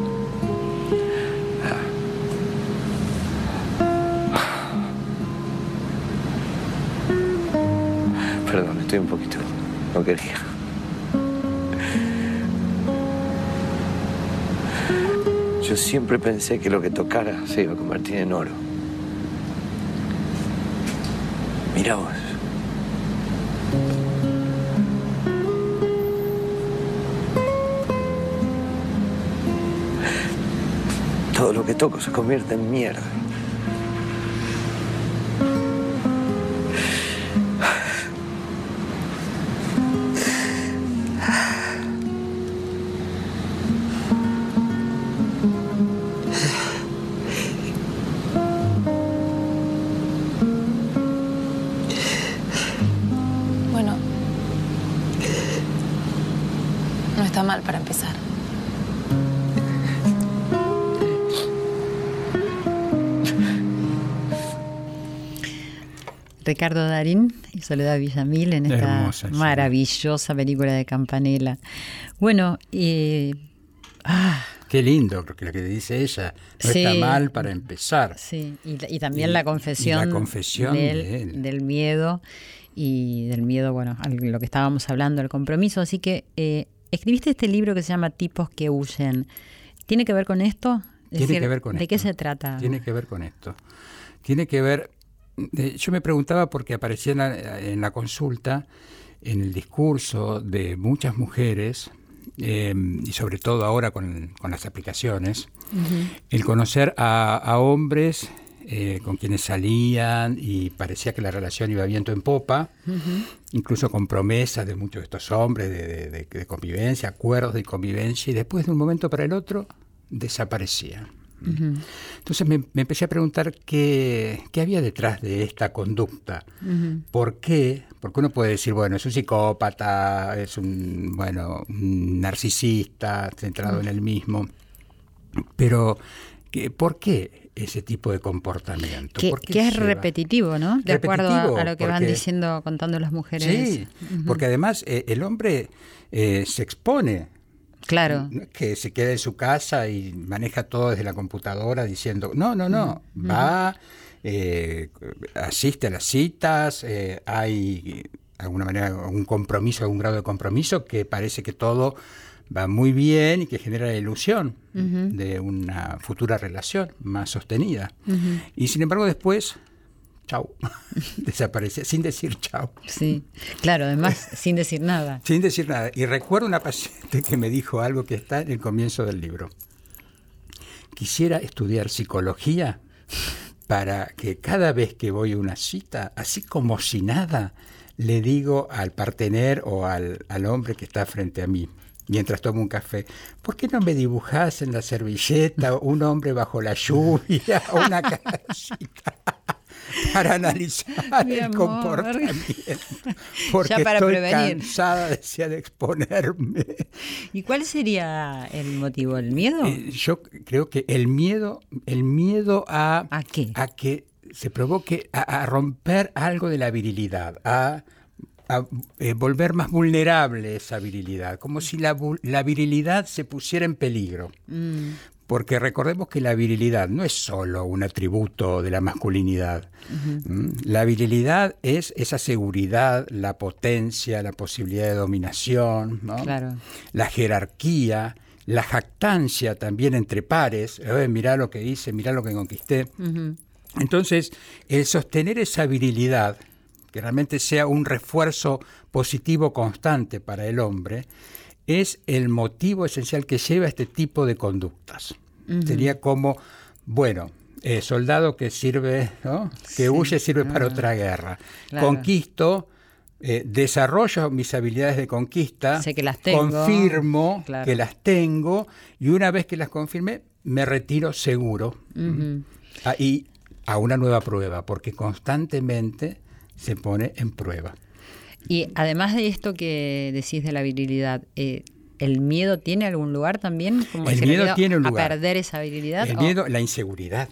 Un poquito. No quería. Yo siempre pensé que lo que tocara se iba a convertir en oro. Mira vos. Todo lo que toco se convierte en mierda. Ricardo Darín y Soledad Villamil en esta Hermosa, sí. maravillosa película de Campanella. Bueno, eh, ah, Qué lindo, porque lo que dice ella no Sí. está mal para empezar. sí, y, y también Y- la y confesión, la confesión del, de él. del miedo y del miedo, bueno, a lo que estábamos hablando, el compromiso. Así que eh, escribiste este libro que se llama Tipos que huyen. ¿Tiene que ver con esto? Es Tiene decir, que ver con ¿De esto. qué se trata? Tiene que ver con esto. Tiene que ver. Yo me preguntaba porque aparecía en la, en la consulta, en el discurso de muchas mujeres, eh, y sobre todo ahora con, con las aplicaciones, el conocer a, a hombres eh, con quienes salían y parecía que la relación iba viento en popa, incluso con promesas de muchos de estos hombres de- de convivencia, acuerdos de convivencia, y después de un momento para el otro desaparecían. Entonces me, me empecé a preguntar qué, qué había detrás de esta conducta. ¿Por qué? Porque uno puede decir, bueno, es un psicópata, es un, bueno, un narcisista, centrado en el mismo. Pero, ¿qué- ¿por qué ese tipo de comportamiento? Que, ¿Por qué que es lleva? repetitivo, ¿no? De acuerdo a, a lo que van diciendo, contando las mujeres. Sí, porque además eh, el hombre eh, se expone. Claro. Que se queda en su casa y maneja todo desde la computadora diciendo, no, no, no, va, eh, asiste a las citas, eh, hay de alguna manera un compromiso, algún grado de compromiso que parece que todo va muy bien y que genera la ilusión de una futura relación más sostenida. Y sin embargo después, chau, (laughs) desaparece, sin decir chau. Sí, claro, además sin decir nada. Sin decir nada. Y recuerdo una paciente que me dijo algo que está en el comienzo del libro. Quisiera estudiar psicología para que cada vez que voy a una cita, así como si nada, le digo al partener o al, al hombre que está frente a mí, mientras tomo un café, ¿por qué no me dibujás en la servilleta un hombre bajo la lluvia o una (laughs) casita? (laughs) Para analizar Mi el amor. comportamiento. (laughs) Porque Ya para estoy prevenir. cansada decía, de exponerme. ¿Y cuál sería el motivo? ¿El miedo? Eh, yo creo que el miedo, el miedo a, ¿A qué? a que se provoque a, a romper algo de la virilidad, a, a, eh, volver más vulnerable esa virilidad, como si la, la virilidad se pusiera en peligro. Porque recordemos que la virilidad no es solo un atributo de la masculinidad. La virilidad es esa seguridad, la potencia, la posibilidad de dominación, ¿no? Claro. la jerarquía, la jactancia también entre pares. Eh, mirá lo que hice, mirá lo que conquisté. Entonces, el sostener esa virilidad, que realmente sea un refuerzo positivo constante para el hombre, es el motivo esencial que lleva a este tipo de conductas. Sería como, bueno, eh, soldado que sirve, ¿no? que huye sirve para otra guerra. Claro. Conquisto, eh, desarrollo mis habilidades de conquista, Sé que las tengo. confirmo Claro. que las tengo y una vez que las confirme, me retiro seguro Ah, y a una nueva prueba, porque constantemente se pone en prueba. Y además de esto que decís de la virilidad, eh, ¿el miedo tiene algún lugar también? Como El miedo tiene un a lugar. perder esa virilidad? El o- miedo, la inseguridad.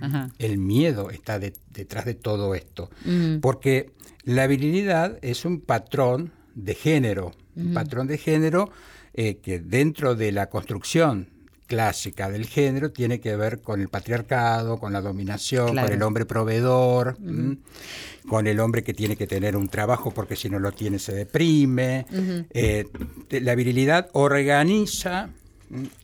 Ajá. El miedo está de- detrás de todo esto. Ujú. Porque la virilidad es un patrón de género, un patrón de género eh, que dentro de la construcción clásica del género tiene que ver con el patriarcado, con la dominación, Claro. con el hombre proveedor, con el hombre que tiene que tener un trabajo porque si no lo tiene se deprime. Eh, la virilidad organiza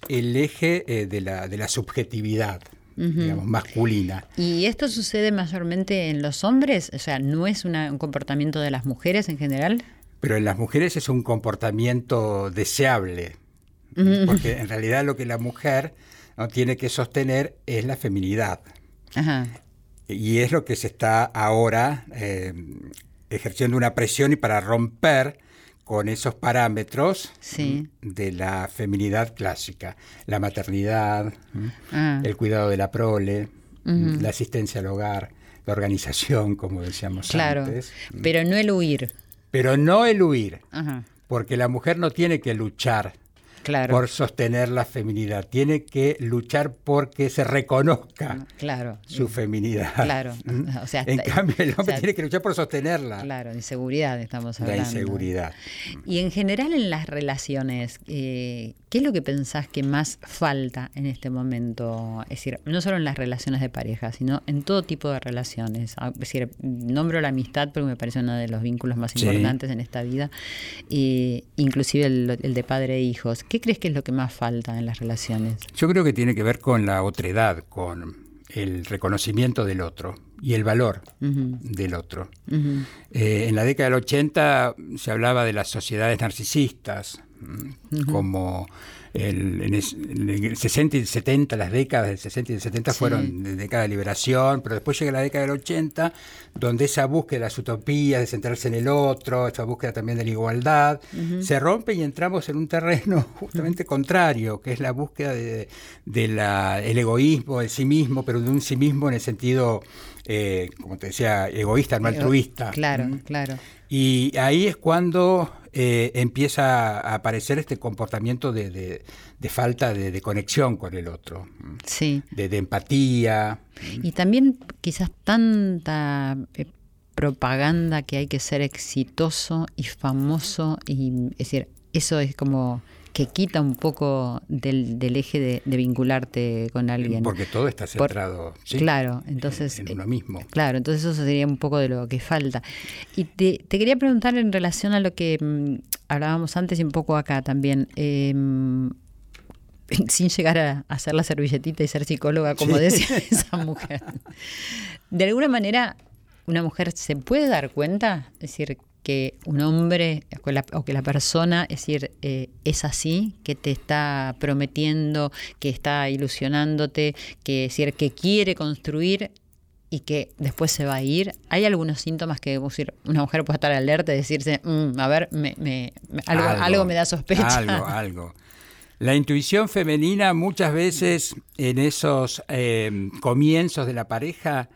el eje eh, de, la, de la subjetividad, digamos, masculina. ¿Y esto sucede mayormente en los hombres? O sea, ¿no es una- un comportamiento de las mujeres en general? Pero en las mujeres es un comportamiento deseable, porque en realidad lo que la mujer ¿no? tiene que sostener es la feminidad. Ajá. Y es lo que se está ahora eh, ejerciendo una presión y para romper con esos parámetros de la feminidad clásica, la maternidad. Ah. el cuidado de la prole, la asistencia al hogar, la organización, como decíamos Claro. antes. Pero no el huir. Pero no el huir, Ajá. porque la mujer no tiene que luchar Claro. por sostener la feminidad, tiene que luchar porque se reconozca Claro. su feminidad. Claro. (laughs) ¿Mm? O sea, en cambio, el hombre o sea, tiene que luchar por sostenerla. Claro, inseguridad estamos la hablando. inseguridad. Y en general en las relaciones, eh, ¿qué es lo que pensás que más falta en este momento? Es decir, no solo en las relaciones de pareja, sino en todo tipo de relaciones. Ah, Es decir, nombro la amistad porque me parece uno de los vínculos más Sí. importantes en esta vida, y inclusive el, el de padre e hijos. ¿Qué crees que es lo que más falta en las relaciones? Yo creo que tiene que ver con la otredad, con el reconocimiento del otro y el valor del otro. ujú. Eh, en la década del 80 se hablaba de las sociedades narcisistas, como el, en, el 60 y el 70, las décadas del 60 y del 70 Sí. fueron de década de liberación, pero después llega la década del 80, donde esa búsqueda de las utopías, de centrarse en el otro, esa búsqueda también de la igualdad, se rompe y entramos en un terreno (laughs) justamente contrario, que es la búsqueda de, de la- el egoísmo, el sí mismo, pero de un sí mismo en el sentido, eh, como te decía, egoísta, no altruista. Claro, ¿Mm? claro. Y ahí es cuando eh, empieza a aparecer este comportamiento de, de- de falta de, de conexión con el otro. Sí. de, de empatía. Y también quizás tanta eh, propaganda que hay que ser exitoso y famoso y es decir, eso es como que quita un poco del, del eje de, de vincularte con alguien. Porque todo está Por- centrado ¿sí? Claro, entonces... en, en eh, uno mismo. Claro, entonces eso sería un poco de lo que falta. Y te, te quería preguntar en relación a lo que mm, hablábamos antes y un poco acá también, eh, (laughs) sin llegar a hacer la servilletita y ser psicóloga, como Sí. decía (laughs) esa mujer. De alguna manera, una mujer se puede dar cuenta, es decir, que un hombre o que la, o que la persona, es decir, eh, es así, que te está prometiendo, que está ilusionándote, que es decir, que quiere construir y que después se va a ir. Hay algunos síntomas que decir, una mujer puede estar alerta y decirse, "Mm, a ver, me, me- me- algo, algo me da sospecha. Algo, algo. La intuición femenina muchas veces en esos eh, comienzos de la pareja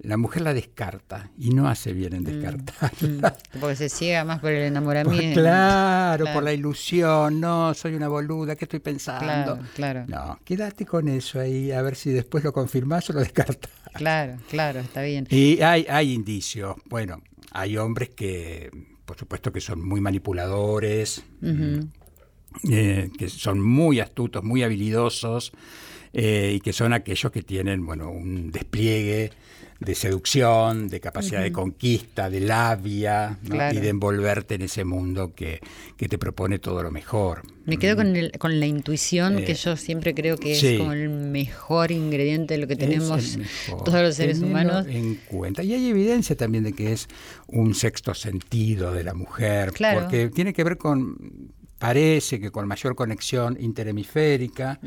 la mujer la descarta y no hace bien en descartarla. Mm, porque se ciega más por el enamoramiento. claro, por la ilusión, no, soy una boluda, ¿qué estoy pensando? Claro, claro. No, quédate con eso ahí, a ver si después lo confirmás o lo descartas. Claro, claro, está bien. Y hay, hay indicios, bueno, hay hombres que, por supuesto, que son muy manipuladores, eh, que son muy astutos, muy habilidosos, eh, y que son aquellos que tienen, bueno, un despliegue de seducción, de capacidad de conquista, de labia, ¿no? y de envolverte en ese mundo que, que, te propone todo lo mejor. Me quedo con, el, con la intuición, que eh, yo siempre creo que es como el mejor ingrediente de lo que tenemos todos los seres humanos. En cuenta. Y hay evidencia también de que es un sexto sentido de la mujer, porque tiene que ver con parece que con mayor conexión interhemisférica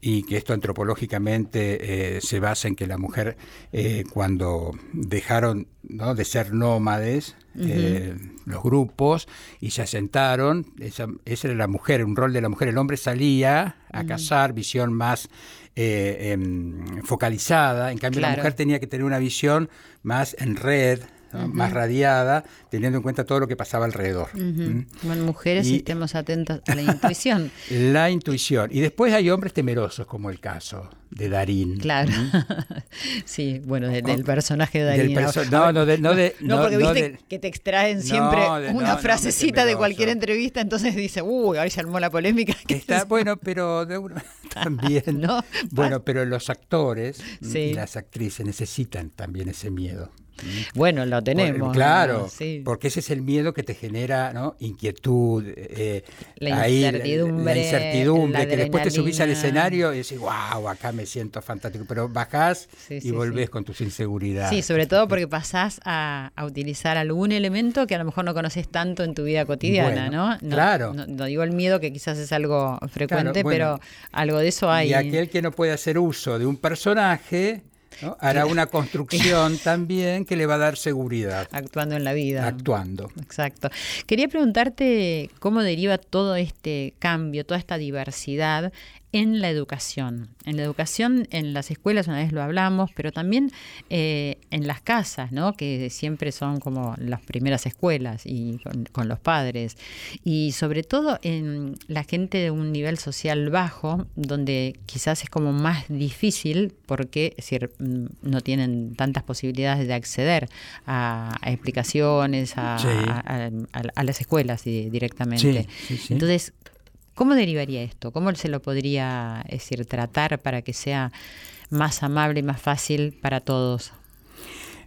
y que esto antropológicamente eh, se basa en que la mujer eh, cuando dejaron ¿no? de ser nómades eh, los grupos y se asentaron, esa, esa, era la mujer, un rol de la mujer, el hombre salía a cazar, visión más em, focalizada, en cambio la mujer tenía que tener una visión más en red, más radiada, teniendo en cuenta todo lo que pasaba alrededor. Bueno, mujeres, estemos atentas a la intuición. (laughs) La intuición. Y después hay hombres temerosos, como el caso de Darín. Claro. (laughs) sí, bueno, del personaje de Darín. no, no, de, no, de, (laughs) no, porque viste que te extraen siempre una frasecita de cualquier entrevista, entonces dice, uy, ahí se armó la polémica. Está, bueno, pero también. bueno, pero los actores y las actrices necesitan también ese miedo. Bueno, lo tenemos. claro, porque ese es el miedo que te genera ¿no? inquietud, eh, la, incertidumbre, la incertidumbre, que después te subís al escenario y decís, wow, acá me siento fantástico, pero bajás y volvés con tus inseguridades. Sí, sobre todo porque pasás a, utilizar algún elemento que a lo mejor no conoces tanto en tu vida cotidiana, ¿no? Claro. No, digo el miedo, que quizás es algo frecuente, pero algo de eso hay. Y aquel que no puede hacer uso de un personaje Hará una construcción (laughs) también que le va a dar seguridad. Actuando en la vida. Actuando. Exacto. Quería preguntarte cómo deriva todo este cambio, toda esta diversidad en la educación. En la educación, en las escuelas, una vez lo hablamos, pero también eh, en las casas, ¿no? que siempre son como las primeras escuelas y con, los padres. Y sobre todo en la gente de un nivel social bajo, donde quizás es como más difícil porque decir, mm, no tienen tantas posibilidades de acceder a, explicaciones, a, las escuelas directamente. Entonces, ¿Cómo derivaría esto? ¿Cómo se lo podría decir, tratar para que sea más amable y más fácil para todos?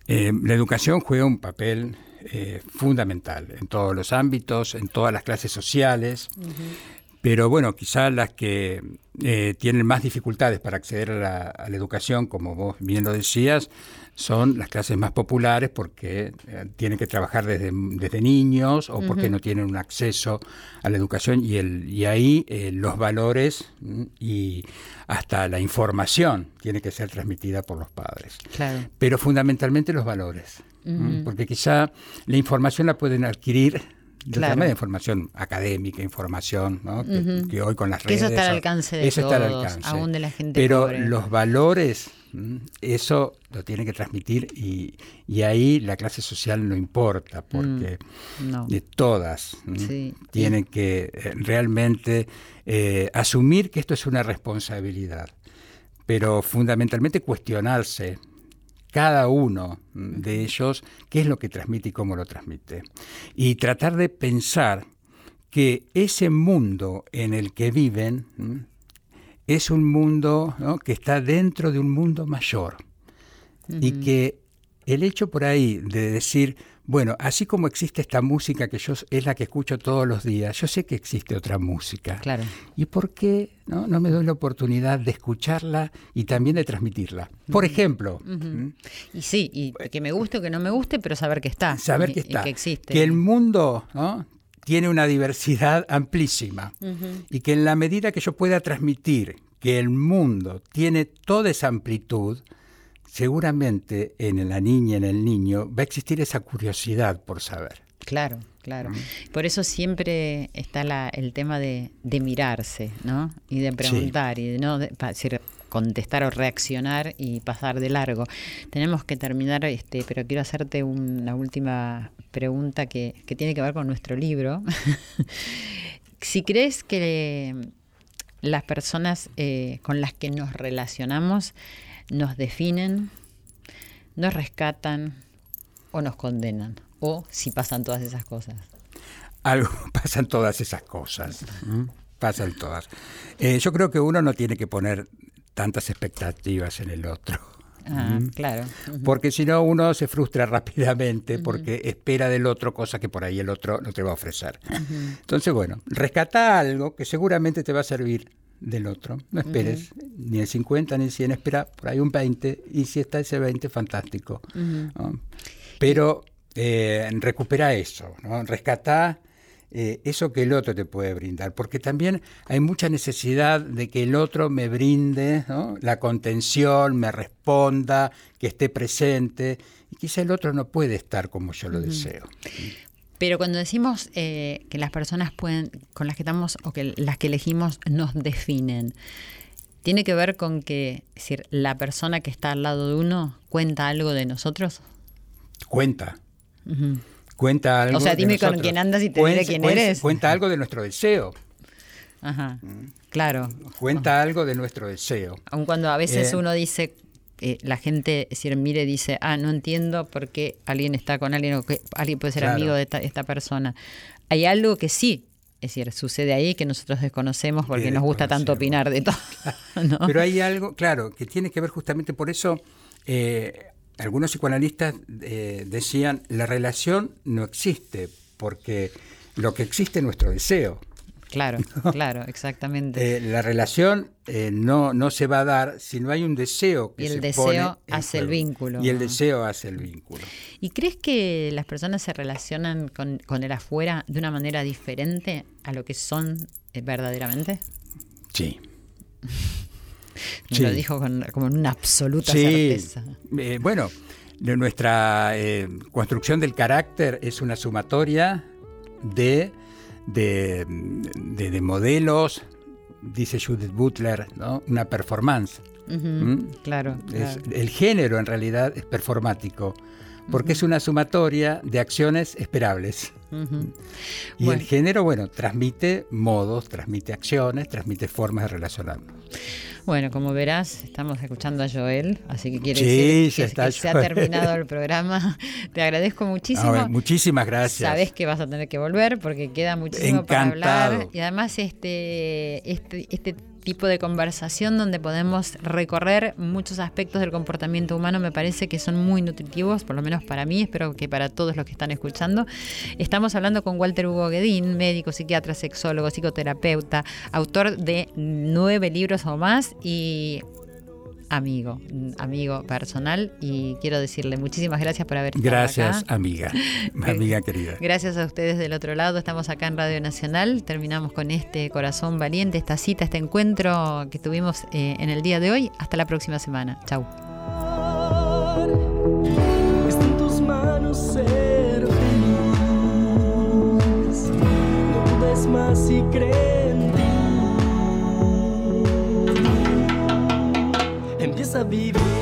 Eh, la educación juega un papel eh, fundamental en todos los ámbitos, en todas las clases sociales, pero bueno, quizás las que eh, tienen más dificultades para acceder a la, educación, como vos bien lo decías, son las clases más populares porque eh, tienen que trabajar desde, desde niños o porque no tienen un acceso a la educación y, el, y ahí eh, los valores mm, y hasta la información tiene que ser transmitida por los padres. Pero fundamentalmente los valores, porque quizá la información la pueden adquirir Claro. de información académica, información, ¿no? que, hoy con las redes... eso está al alcance de eso todos, está al alcance. aún de la gente Pero los valores, eso lo tiene que transmitir y, y, ahí la clase social no importa, porque mm, de todas tienen que eh, realmente eh, asumir que esto es una responsabilidad, pero fundamentalmente cuestionarse cada uno de ellos qué es lo que transmite y cómo lo transmite. Y tratar de pensar que ese mundo en el que viven es un mundo que está dentro de un mundo mayor. Y que el hecho por ahí de decir, bueno, así como existe esta música que yo es la que escucho todos los días, yo sé que existe otra música. Claro. ¿Y por qué no, no me doy la oportunidad de escucharla y también de transmitirla? Por ejemplo. Y sí, y que me guste o que no me guste, pero saber que está. Saber que está. que existe. Que el mundo tiene una diversidad amplísima y que en la medida que yo pueda transmitir que el mundo tiene toda esa amplitud, seguramente en la niña, en el niño, va a existir esa curiosidad por saber. Claro, claro. Por eso siempre está el tema de, mirarse, ¿no? Y de preguntar, y de no decir, contestar o reaccionar y pasar de largo. Tenemos que terminar, este, pero quiero hacerte una última pregunta que, que tiene que ver con nuestro libro. (laughs) si crees que las personas eh, con las que nos relacionamos nos definen, nos rescatan o nos condenan, o si pasan todas esas cosas. Algo (laughs) pasan todas esas cosas. Pasan todas. Eh, yo creo que uno no tiene que poner tantas expectativas en el otro. Ah, (laughs) claro. Porque si no, uno se frustra rápidamente porque espera del otro cosa que por ahí el otro no te va a ofrecer. Entonces, bueno, rescata algo que seguramente te va a servir del otro. No esperes ni el 50 ni el 100, espera por ahí un 20 y si está ese 20, fantástico. Pero eh, recupera eso, ¿no? rescata eh, eso que el otro te puede brindar, porque también hay mucha necesidad de que el otro me brinde la contención, me responda, que esté presente, y quizá el otro no puede estar como yo lo deseo. Pero cuando decimos eh, que las personas pueden, con las que estamos o que las que elegimos nos definen, ¿tiene que ver con que decir, la persona que está al lado de uno cuenta algo de nosotros? Cuenta cuenta algo. O sea, dime con quién andas y te diré quién eres. Cuenta algo de nuestro deseo. Ajá. Claro. Cuenta algo de nuestro deseo. Aun cuando a veces eh, uno dice, eh, la gente, si mire, dice, ah, no entiendo por qué alguien está con alguien o que alguien puede ser amigo de esta, persona. Hay algo que sí, es decir, sucede ahí que nosotros desconocemos porque nos gusta tanto opinar de todo. (laughs) Pero hay algo, claro, que tiene que ver justamente por eso. Eh, algunos psicoanalistas eh, decían, la relación no existe, porque lo que existe es nuestro deseo. Claro, (laughs) claro, exactamente. Eh, la relación eh, no, no se va a dar si no hay un deseo que y el deseo hace el vínculo. Y el deseo hace el vínculo. ¿Y crees que las personas se relacionan con, con el afuera de una manera diferente a lo que son verdaderamente? Sí. (laughs) Me lo dijo con, como una absoluta certeza. Eh, bueno, nuestra eh, construcción del carácter es una sumatoria de, de, modelos, dice Judith Butler, ¿no? una performance. ¿Mm? claro, el género en realidad es performático porque es una sumatoria de acciones esperables. Y el género, bueno, transmite modos, transmite acciones, transmite formas de relacionarnos. Bueno, como verás, estamos escuchando a Joel, así que quiere decir que, se ha terminado el programa. (laughs) Te agradezco muchísimo. muchísimas gracias. Sabes que vas a tener que volver porque queda muchísimo para hablar. Y además este, este, este tipo de conversación donde podemos recorrer muchos aspectos del comportamiento humano me parece que son muy nutritivos, por lo menos para mí, espero que para todos los que están escuchando. Estamos hablando con Walter Hugo Guedín, médico, psiquiatra, sexólogo, psicoterapeuta, autor de nueve libros o más y amigo, amigo personal y quiero decirle muchísimas gracias por haber estado Gracias, amiga, (laughs) amiga querida. Gracias a ustedes del otro lado. Estamos acá en Radio Nacional. Terminamos con este corazón valiente, esta cita, este encuentro que tuvimos eh, en el día de hoy. Hasta la próxima semana. Chau. más y sabido.